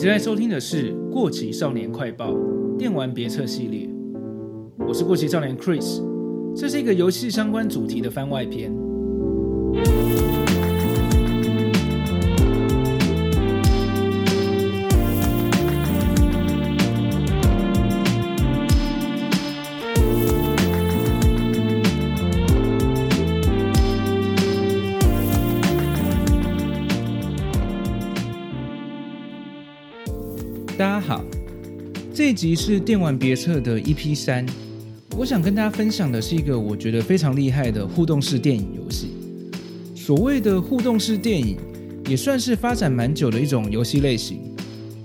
正在收听的是《过期少年快报》电玩别册系列，我是过期少年 Chris，这是一个游戏相关主题的番外篇。这集是电玩别册的 EP 三。我想跟大家分享的是一个我觉得非常厉害的互动式电影游戏。所谓的互动式电影，也算是发展蛮久的一种游戏类型。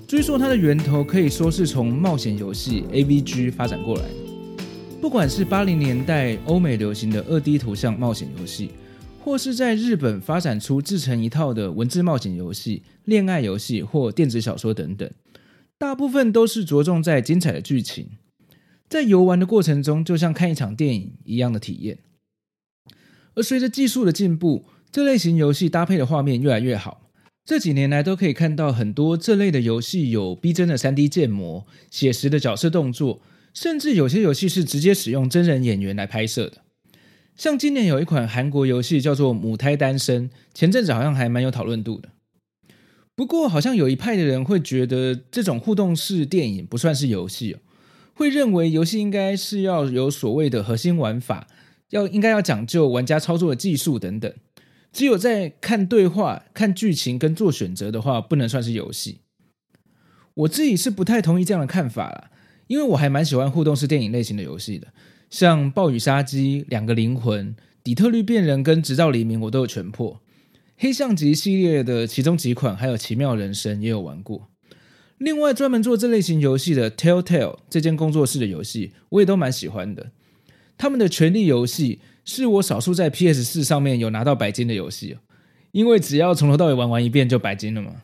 追溯它的源头，可以说是从冒险游戏 AVG 发展过来。不管是八零年代欧美流行的二 D 图像冒险游戏，或是在日本发展出自成一套的文字冒险游戏、恋爱游戏或电子小说等等。大部分都是着重在精彩的剧情，在游玩的过程中，就像看一场电影一样的体验。而随着技术的进步，这类型游戏搭配的画面越来越好。这几年来都可以看到很多这类的游戏有逼真的 3D 建模、写实的角色动作，甚至有些游戏是直接使用真人演员来拍摄的。像今年有一款韩国游戏叫做《母胎单身》，前阵子好像还蛮有讨论度的。不过，好像有一派的人会觉得这种互动式电影不算是游戏哦，会认为游戏应该是要有所谓的核心玩法，要应该要讲究玩家操作的技术等等。只有在看对话、看剧情跟做选择的话，不能算是游戏。我自己是不太同意这样的看法啦，因为我还蛮喜欢互动式电影类型的游戏的，像《暴雨杀机》、《两个灵魂》、《底特律变人》跟《直到黎明》，我都有全破。黑象级系列的其中几款，还有奇妙人生也有玩过。另外，专门做这类型游戏的 Telltale 这间工作室的游戏，我也都蛮喜欢的。他们的权力游戏是我少数在 PS 四上面有拿到白金的游戏，因为只要从头到尾玩完一遍就白金了嘛。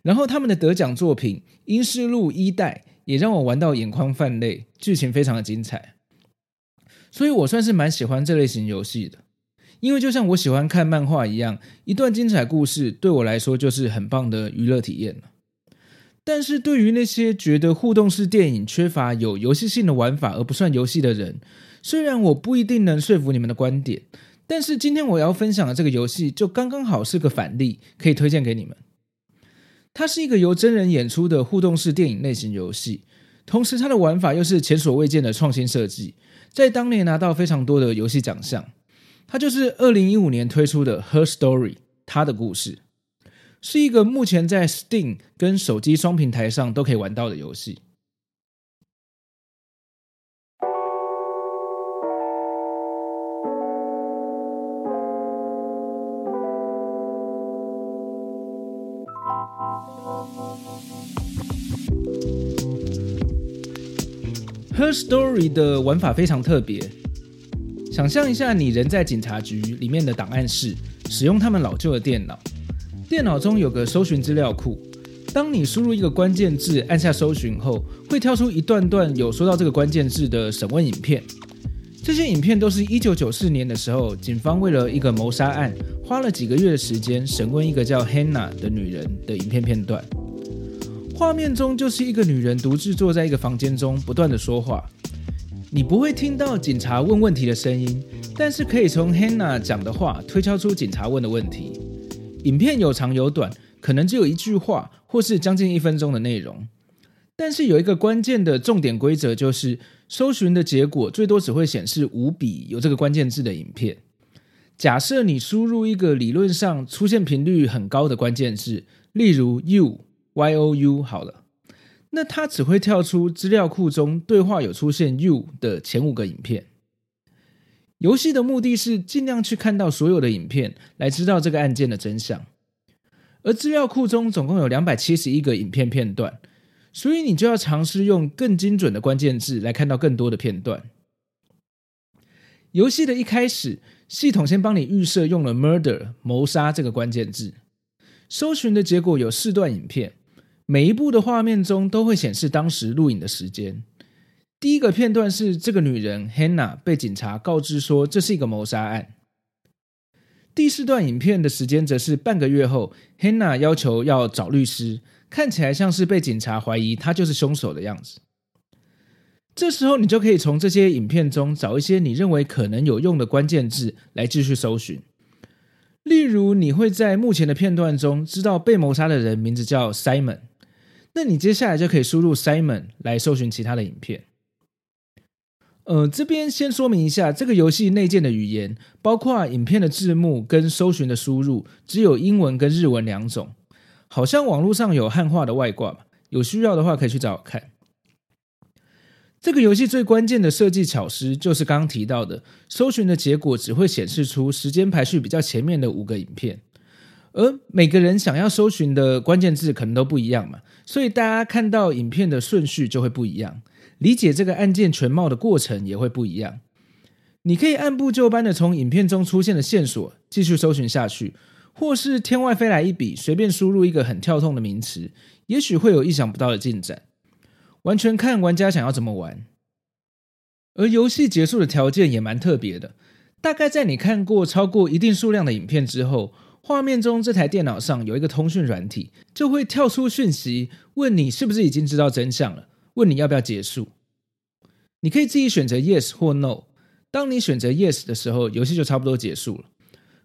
然后他们的得奖作品《阴尸路一代》也让我玩到眼眶泛泪，剧情非常的精彩，所以我算是蛮喜欢这类型游戏的。因为就像我喜欢看漫画一样，一段精彩故事对我来说就是很棒的娱乐体验。但是对于那些觉得互动式电影缺乏有游戏性的玩法而不算游戏的人，虽然我不一定能说服你们的观点，但是今天我要分享的这个游戏就刚刚好是个反例，可以推荐给你们。它是一个由真人演出的互动式电影类型游戏，同时它的玩法又是前所未见的创新设计，在当年拿到非常多的游戏奖项。它就是二零一五年推出的《Her Story》，她的故事是一个目前在 Steam 跟手机双平台上都可以玩到的游戏。《Her Story》的玩法非常特别。想象一下，你人在警察局里面的档案室，使用他们老旧的电脑。电脑中有个搜寻资料库，当你输入一个关键字，按下搜寻后，会跳出一段段有说到这个关键字的审问影片。这些影片都是一九九四年的时候，警方为了一个谋杀案，花了几个月的时间审问一个叫 Hannah 的女人的影片片段。画面中就是一个女人独自坐在一个房间中，不断的说话。你不会听到警察问问题的声音，但是可以从 Hannah 讲的话推敲出警察问的问题。影片有长有短，可能只有一句话，或是将近一分钟的内容。但是有一个关键的重点规则，就是搜寻的结果最多只会显示五笔有这个关键字的影片。假设你输入一个理论上出现频率很高的关键字，例如 you y o u 好了。那它只会跳出资料库中对话有出现 “you” 的前五个影片。游戏的目的是尽量去看到所有的影片，来知道这个案件的真相。而资料库中总共有两百七十一个影片片段，所以你就要尝试用更精准的关键字来看到更多的片段。游戏的一开始，系统先帮你预设用了 “murder” 谋杀这个关键字，搜寻的结果有四段影片。每一部的画面中都会显示当时录影的时间。第一个片段是这个女人 Hannah 被警察告知说这是一个谋杀案。第四段影片的时间则是半个月后，Hannah 要求要找律师，看起来像是被警察怀疑他就是凶手的样子。这时候，你就可以从这些影片中找一些你认为可能有用的关键字来继续搜寻。例如，你会在目前的片段中知道被谋杀的人名字叫 Simon，那你接下来就可以输入 Simon 来搜寻其他的影片。呃，这边先说明一下，这个游戏内建的语言，包括影片的字幕跟搜寻的输入，只有英文跟日文两种。好像网络上有汉化的外挂，有需要的话可以去找看。这个游戏最关键的设计巧思，就是刚提到的，搜寻的结果只会显示出时间排序比较前面的五个影片，而每个人想要搜寻的关键字可能都不一样嘛，所以大家看到影片的顺序就会不一样，理解这个案件全貌的过程也会不一样。你可以按部就班的从影片中出现的线索继续搜寻下去，或是天外飞来一笔，随便输入一个很跳痛的名词，也许会有意想不到的进展。完全看玩家想要怎么玩，而游戏结束的条件也蛮特别的。大概在你看过超过一定数量的影片之后，画面中这台电脑上有一个通讯软体，就会跳出讯息，问你是不是已经知道真相了，问你要不要结束。你可以自己选择 yes 或 no。当你选择 yes 的时候，游戏就差不多结束了；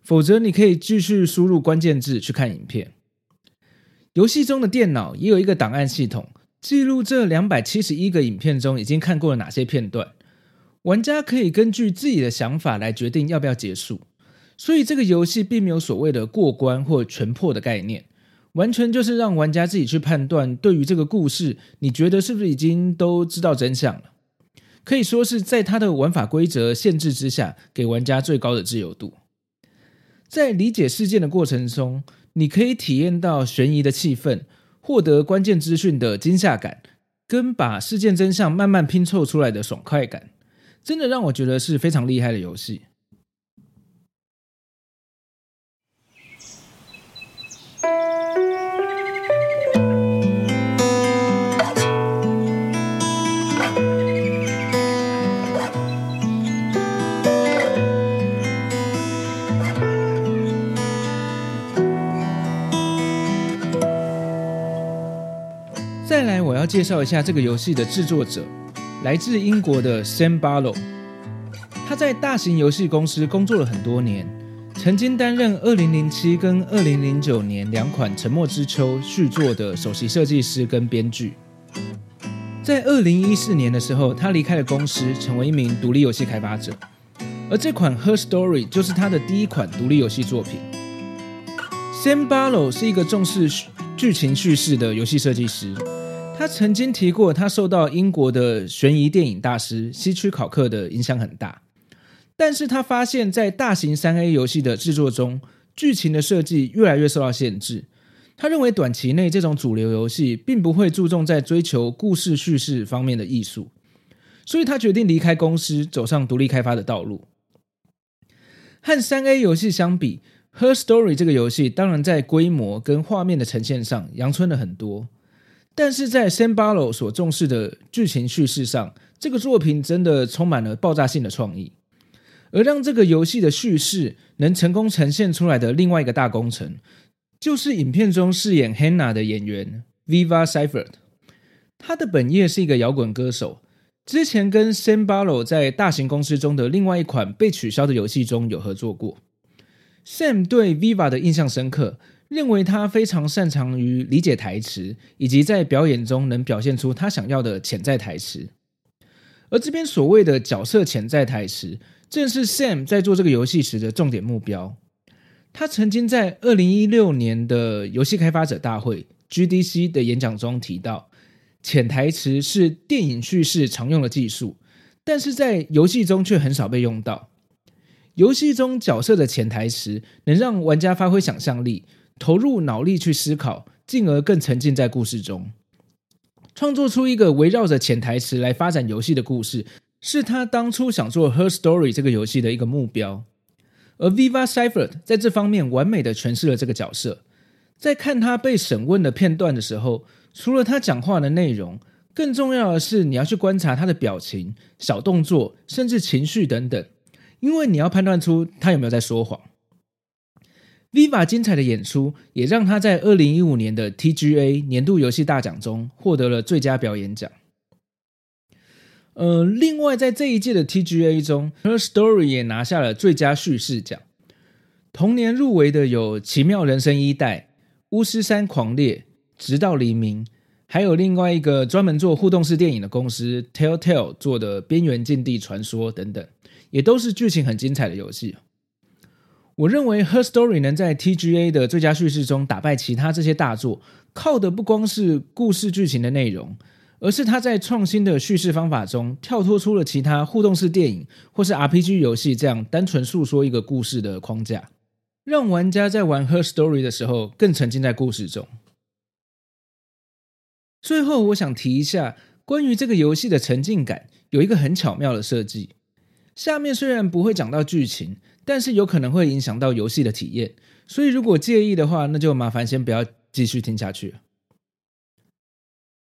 否则，你可以继续输入关键字去看影片。游戏中的电脑也有一个档案系统。记录这两百七十一个影片中已经看过了哪些片段，玩家可以根据自己的想法来决定要不要结束。所以这个游戏并没有所谓的过关或全破的概念，完全就是让玩家自己去判断，对于这个故事，你觉得是不是已经都知道真相了？可以说是在它的玩法规则限制之下，给玩家最高的自由度。在理解事件的过程中，你可以体验到悬疑的气氛。获得关键资讯的惊吓感，跟把事件真相慢慢拼凑出来的爽快感，真的让我觉得是非常厉害的游戏。介绍一下这个游戏的制作者，来自英国的 Sam Barlow。他在大型游戏公司工作了很多年，曾经担任2007跟2009年两款《沉默之秋》续作的首席设计师跟编剧。在2014年的时候，他离开了公司，成为一名独立游戏开发者。而这款《Her Story》就是他的第一款独立游戏作品。Sam Barlow 是一个重视剧情叙事的游戏设计师。他曾经提过，他受到英国的悬疑电影大师希区考克的影响很大，但是他发现，在大型三 A 游戏的制作中，剧情的设计越来越受到限制。他认为，短期内这种主流游戏并不会注重在追求故事叙事方面的艺术，所以他决定离开公司，走上独立开发的道路。和三 A 游戏相比，《Her Story》这个游戏当然在规模跟画面的呈现上阳春了很多。但是在 Sam Barlow 所重视的剧情叙事上，这个作品真的充满了爆炸性的创意。而让这个游戏的叙事能成功呈现出来的另外一个大工程，就是影片中饰演 Hannah 的演员 Viva Seifert。他的本业是一个摇滚歌手，之前跟 Sam Barlow 在大型公司中的另外一款被取消的游戏中有合作过。Sam 对 Viva 的印象深刻。认为他非常擅长于理解台词，以及在表演中能表现出他想要的潜在台词。而这边所谓的角色潜在台词，正是 Sam 在做这个游戏时的重点目标。他曾经在二零一六年的游戏开发者大会 GDC 的演讲中提到，潜台词是电影叙事常用的技术，但是在游戏中却很少被用到。游戏中角色的潜台词能让玩家发挥想象力。投入脑力去思考，进而更沉浸在故事中，创作出一个围绕着潜台词来发展游戏的故事，是他当初想做《Her Story》这个游戏的一个目标。而 Viva Seyfert 在这方面完美的诠释了这个角色。在看他被审问的片段的时候，除了他讲话的内容，更重要的是你要去观察他的表情、小动作，甚至情绪等等，因为你要判断出他有没有在说谎。Viva 精彩的演出也让他在二零一五年的 TGA 年度游戏大奖中获得了最佳表演奖。呃，另外在这一届的 TGA 中，Her Story 也拿下了最佳叙事奖。同年入围的有《奇妙人生一代》、《巫师三狂猎》、《直到黎明》，还有另外一个专门做互动式电影的公司 Telltale 做的《边缘禁地传说》等等，也都是剧情很精彩的游戏。我认为《Her Story》能在 TGA 的最佳叙事中打败其他这些大作，靠的不光是故事剧情的内容，而是它在创新的叙事方法中跳脱出了其他互动式电影或是 RPG 游戏这样单纯诉说一个故事的框架，让玩家在玩《Her Story》的时候更沉浸在故事中。最后，我想提一下关于这个游戏的沉浸感，有一个很巧妙的设计。下面虽然不会讲到剧情，但是有可能会影响到游戏的体验，所以如果介意的话，那就麻烦先不要继续听下去。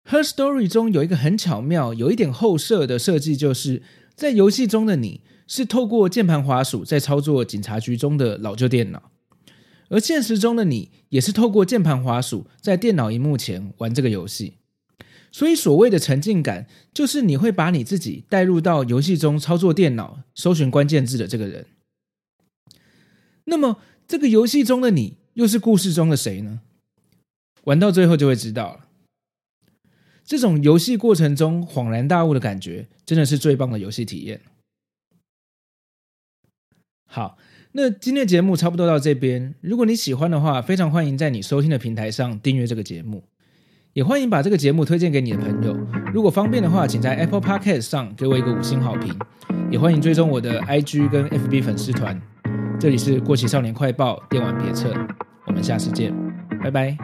Her Story 中有一个很巧妙、有一点后设的设计，就是在游戏中的你是透过键盘滑鼠在操作警察局中的老旧电脑，而现实中的你也是透过键盘滑鼠在电脑荧幕前玩这个游戏。所以，所谓的沉浸感，就是你会把你自己带入到游戏中操作电脑、搜寻关键字的这个人。那么，这个游戏中的你又是故事中的谁呢？玩到最后就会知道了。这种游戏过程中恍然大悟的感觉，真的是最棒的游戏体验。好，那今天的节目差不多到这边。如果你喜欢的话，非常欢迎在你收听的平台上订阅这个节目。也欢迎把这个节目推荐给你的朋友。如果方便的话，请在 Apple Podcast 上给我一个五星好评。也欢迎追踪我的 IG 跟 FB 粉丝团。这里是过期少年快报电玩别册，我们下次见，拜拜。